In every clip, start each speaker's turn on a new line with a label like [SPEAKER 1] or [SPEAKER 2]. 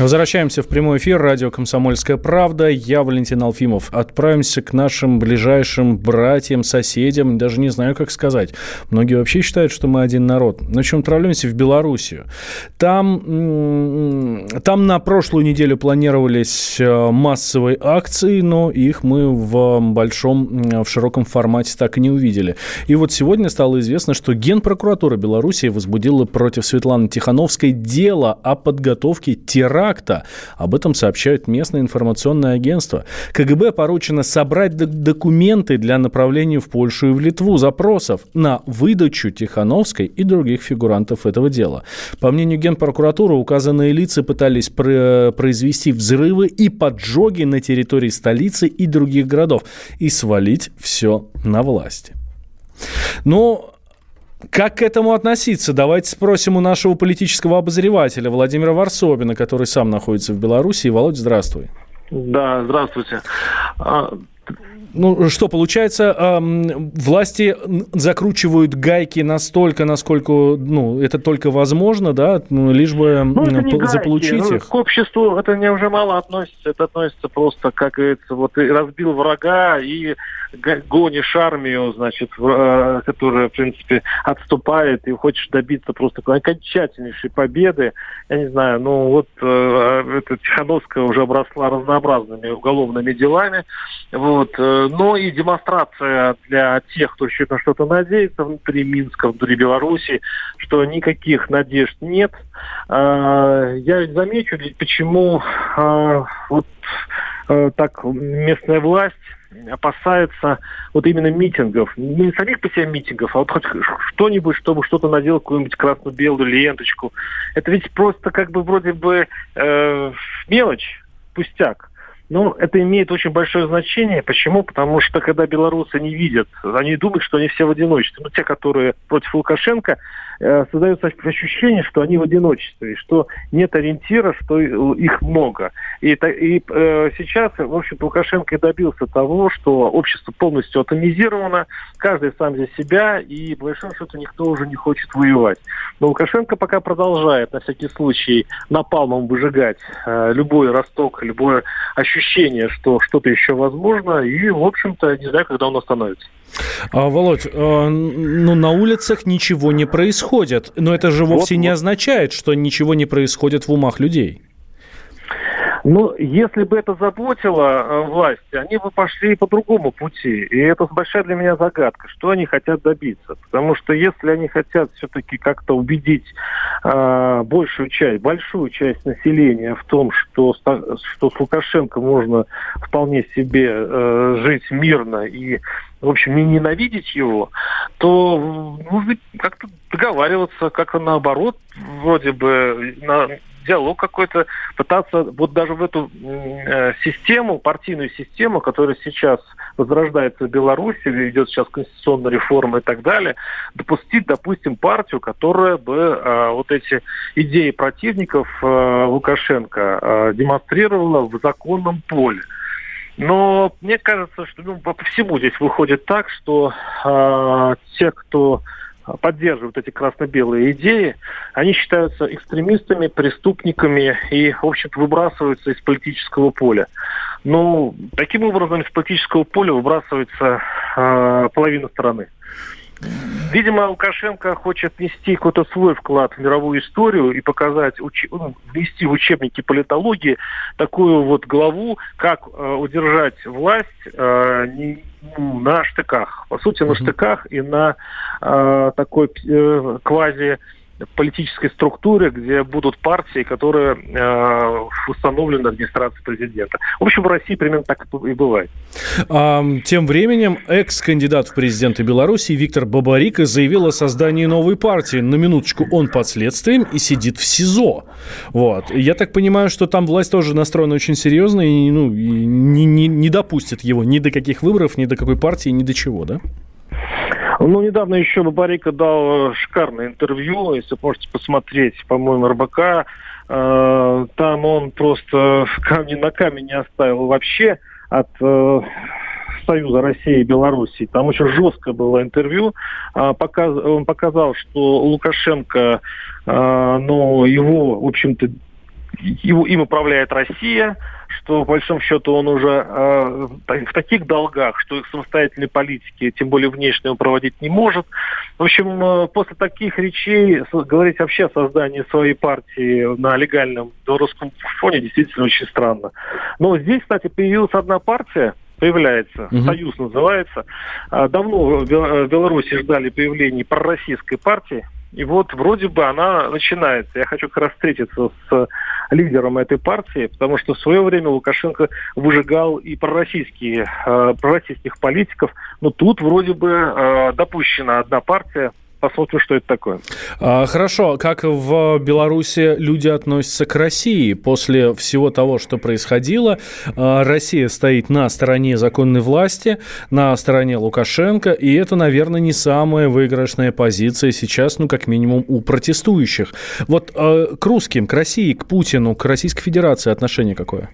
[SPEAKER 1] Возвращаемся в прямой эфир. Радио «Комсомольская правда». Я Валентин Алфимов. Отправимся к нашим ближайшим братьям, соседям. Даже не знаю, как сказать. Многие вообще считают, что мы один народ. На чем отправляемся в Белоруссию. Там, там на прошлую неделю планировались э, массовые акции, но их мы в большом, в широком формате так и не увидели. И вот сегодня стало известно, что Генпрокуратура Беларуси возбудила против Светланы Тихановской дело о подготовке теракта теракта. Об этом сообщают местное информационное агентство. КГБ поручено собрать документы для направления в Польшу и в Литву запросов на выдачу Тихановской и других фигурантов этого дела. По мнению Генпрокуратуры, указанные лица пытались произвести взрывы и поджоги на территории столицы и других городов и свалить все на власть. Но как к этому относиться? Давайте спросим у нашего политического обозревателя Владимира Варсобина, который сам находится в Беларуси. Володь, здравствуй.
[SPEAKER 2] Да, здравствуйте. А,
[SPEAKER 1] ну, что получается, э, власти закручивают гайки настолько, насколько, ну, это только возможно, да, ну, лишь бы ну, это заполучить гайки. их.
[SPEAKER 2] К обществу это не уже мало относится, это относится просто, как говорится, вот разбил врага и гонишь армию, значит, э, которая, в принципе, отступает и хочешь добиться просто окончательнейшей победы. Я не знаю, ну вот э, эта Тихановская уже обросла разнообразными уголовными делами. Вот. Э, но и демонстрация для тех, кто еще на что-то надеется внутри Минска, внутри Беларуси, что никаких надежд нет. Э, я замечу, почему э, вот э, так местная власть опасается вот именно митингов. Не самих по себе митингов, а вот хоть что-нибудь, чтобы что-то надел, какую-нибудь красно-белую ленточку. Это ведь просто как бы вроде бы э, мелочь, пустяк. Но это имеет очень большое значение. Почему? Потому что когда белорусы не видят, они думают, что они все в одиночестве. Ну, те, которые против Лукашенко, Э, создается ощущение, что они в одиночестве, что нет ориентира, что их много. И, и э, сейчас, в общем Лукашенко и добился того, что общество полностью атомизировано, каждый сам за себя, и по большому счету никто уже не хочет воевать. Но Лукашенко пока продолжает, на всякий случай, напалмом выжигать э, любой росток, любое ощущение, что что-то еще возможно, и, в общем-то, не знаю, когда он остановится.
[SPEAKER 1] А, Володь, э, ну на улицах ничего не происходит, но это же вовсе вот, не вот. означает, что ничего не происходит в умах людей.
[SPEAKER 2] Ну, если бы это заботило э, власти, они бы пошли по другому пути. И это большая для меня загадка, что они хотят добиться. Потому что если они хотят все-таки как-то убедить э, большую часть, большую часть населения в том, что, что с Лукашенко можно вполне себе э, жить мирно и в общем, не ненавидеть его, то нужно как-то договариваться, как-то наоборот, вроде бы, на, диалог какой-то, пытаться вот даже в эту э, систему, партийную систему, которая сейчас возрождается в Беларуси, идет сейчас конституционная реформа и так далее, допустить, допустим, партию, которая бы э, вот эти идеи противников э, Лукашенко э, демонстрировала в законном поле. Но мне кажется, что ну, по всему здесь выходит так, что э, те, кто поддерживают эти красно-белые идеи, они считаются экстремистами, преступниками и, в общем-то, выбрасываются из политического поля. Ну, таким образом, из политического поля выбрасывается э, половина страны. Видимо, Лукашенко хочет внести какой-то свой вклад в мировую историю и показать, уч... Ну, внести в учебники политологии такую вот главу, как э, удержать власть э, не, ну, на штыках. По сути, на штыках и на э, такой э, квази политической структуре, где будут партии, которые э, установлены администрацией президента. В общем, в России примерно так и бывает.
[SPEAKER 1] А, тем временем экс-кандидат в президенты Беларуси Виктор Бабарико заявил о создании новой партии. На минуточку он под следствием и сидит в СИЗО. Вот. Я так понимаю, что там власть тоже настроена очень серьезно и, ну, и не, не, не допустит его ни до каких выборов, ни до какой партии, ни до чего, да?
[SPEAKER 2] Ну, недавно еще Бабарика дал э, шикарное интервью, если можете посмотреть, по-моему, РБК. Э, там он просто камни на камень не оставил вообще от э, Союза России и Белоруссии. Там очень жесткое было интервью. Он показал, что Лукашенко, ну, его, в общем-то, им управляет Россия, что, по большому счету, он уже э, в таких долгах, что их самостоятельной политики, тем более внешнего, проводить не может. В общем, э, после таких речей говорить вообще о создании своей партии на легальном белорусском фоне действительно очень странно. Но здесь, кстати, появилась одна партия, появляется, угу. Союз называется. А, давно в Беларуси ждали появления пророссийской партии, и вот вроде бы она начинается. Я хочу как раз встретиться с лидером этой партии, потому что в свое время Лукашенко выжигал и пророссийские, э, пророссийских политиков, но тут вроде бы э, допущена одна партия, посмотрим, что это такое.
[SPEAKER 1] А, хорошо. Как в Беларуси люди относятся к России после всего того, что происходило? А, Россия стоит на стороне законной власти, на стороне Лукашенко, и это, наверное, не самая выигрышная позиция сейчас, ну, как минимум, у протестующих. Вот а, к русским, к России, к Путину, к Российской Федерации отношение какое?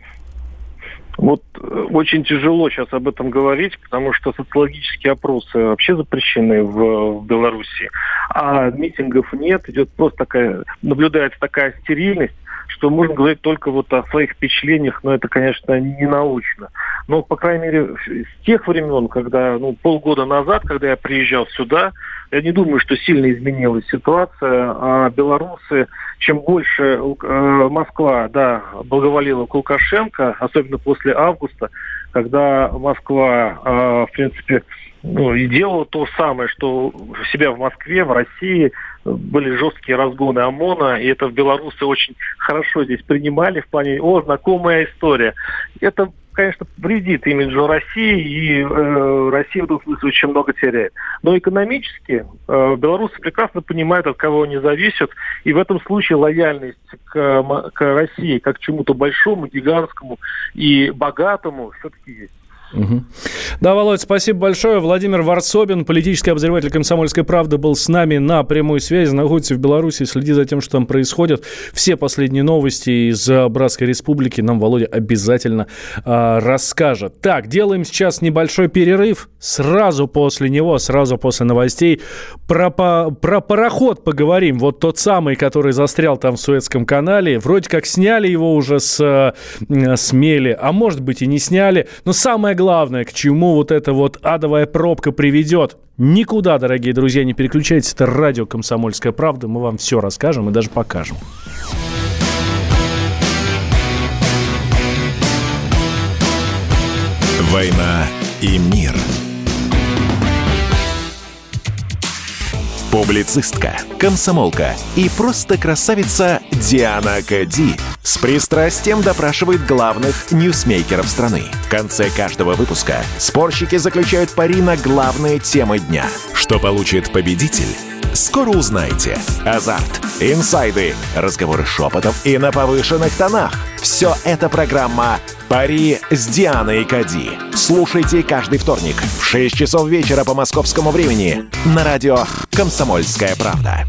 [SPEAKER 2] Вот э, очень тяжело сейчас об этом говорить, потому что социологические опросы вообще запрещены в, в Беларуси, а митингов нет, идет просто такая, наблюдается такая стерильность, что можно говорить только вот о своих впечатлениях, но это, конечно, не научно. Но, по крайней мере, с тех времен, когда, ну, полгода назад, когда я приезжал сюда, я не думаю, что сильно изменилась ситуация, а белорусы чем больше э, Москва, да, благоволила к Лукашенко, особенно после августа, когда Москва, э, в принципе, ну, и делала то самое, что у себя в Москве, в России были жесткие разгоны ОМОНа, и это в белорусы очень хорошо здесь принимали в плане, о, знакомая история. Это конечно, вредит имиджу России, и э, Россия в этом смысле очень много теряет. Но экономически э, белорусы прекрасно понимают, от кого они зависят, и в этом случае лояльность к, к России как к чему-то большому, гигантскому и богатому все-таки есть.
[SPEAKER 1] Да, Володь, спасибо большое. Владимир Варсобин, политический обозреватель «Комсомольской правды», был с нами на прямой связи, находится в Беларуси, следи за тем, что там происходит. Все последние новости из Братской Республики нам Володя обязательно э, расскажет. Так, делаем сейчас небольшой перерыв. Сразу после него, сразу после новостей про, по, про пароход поговорим. Вот тот самый, который застрял там в Суэцком канале. Вроде как сняли его уже с, э, с мели, а может быть и не сняли. Но самое главное, к чему вот эта вот адовая пробка приведет. Никуда, дорогие друзья, не переключайтесь. Это радио «Комсомольская правда». Мы вам все расскажем и даже покажем.
[SPEAKER 3] «Война и мир» – публицистка, комсомолка и просто красавица Диана Кади с пристрастием допрашивает главных ньюсмейкеров страны. В конце каждого выпуска спорщики заключают пари на главные темы дня. Что получит победитель? Скоро узнаете. Азарт, инсайды, разговоры шепотов и на повышенных тонах. Все это программа «Пари с Дианой Кади». Слушайте каждый вторник в 6 часов вечера по московскому времени на радио «Комсомольская правда».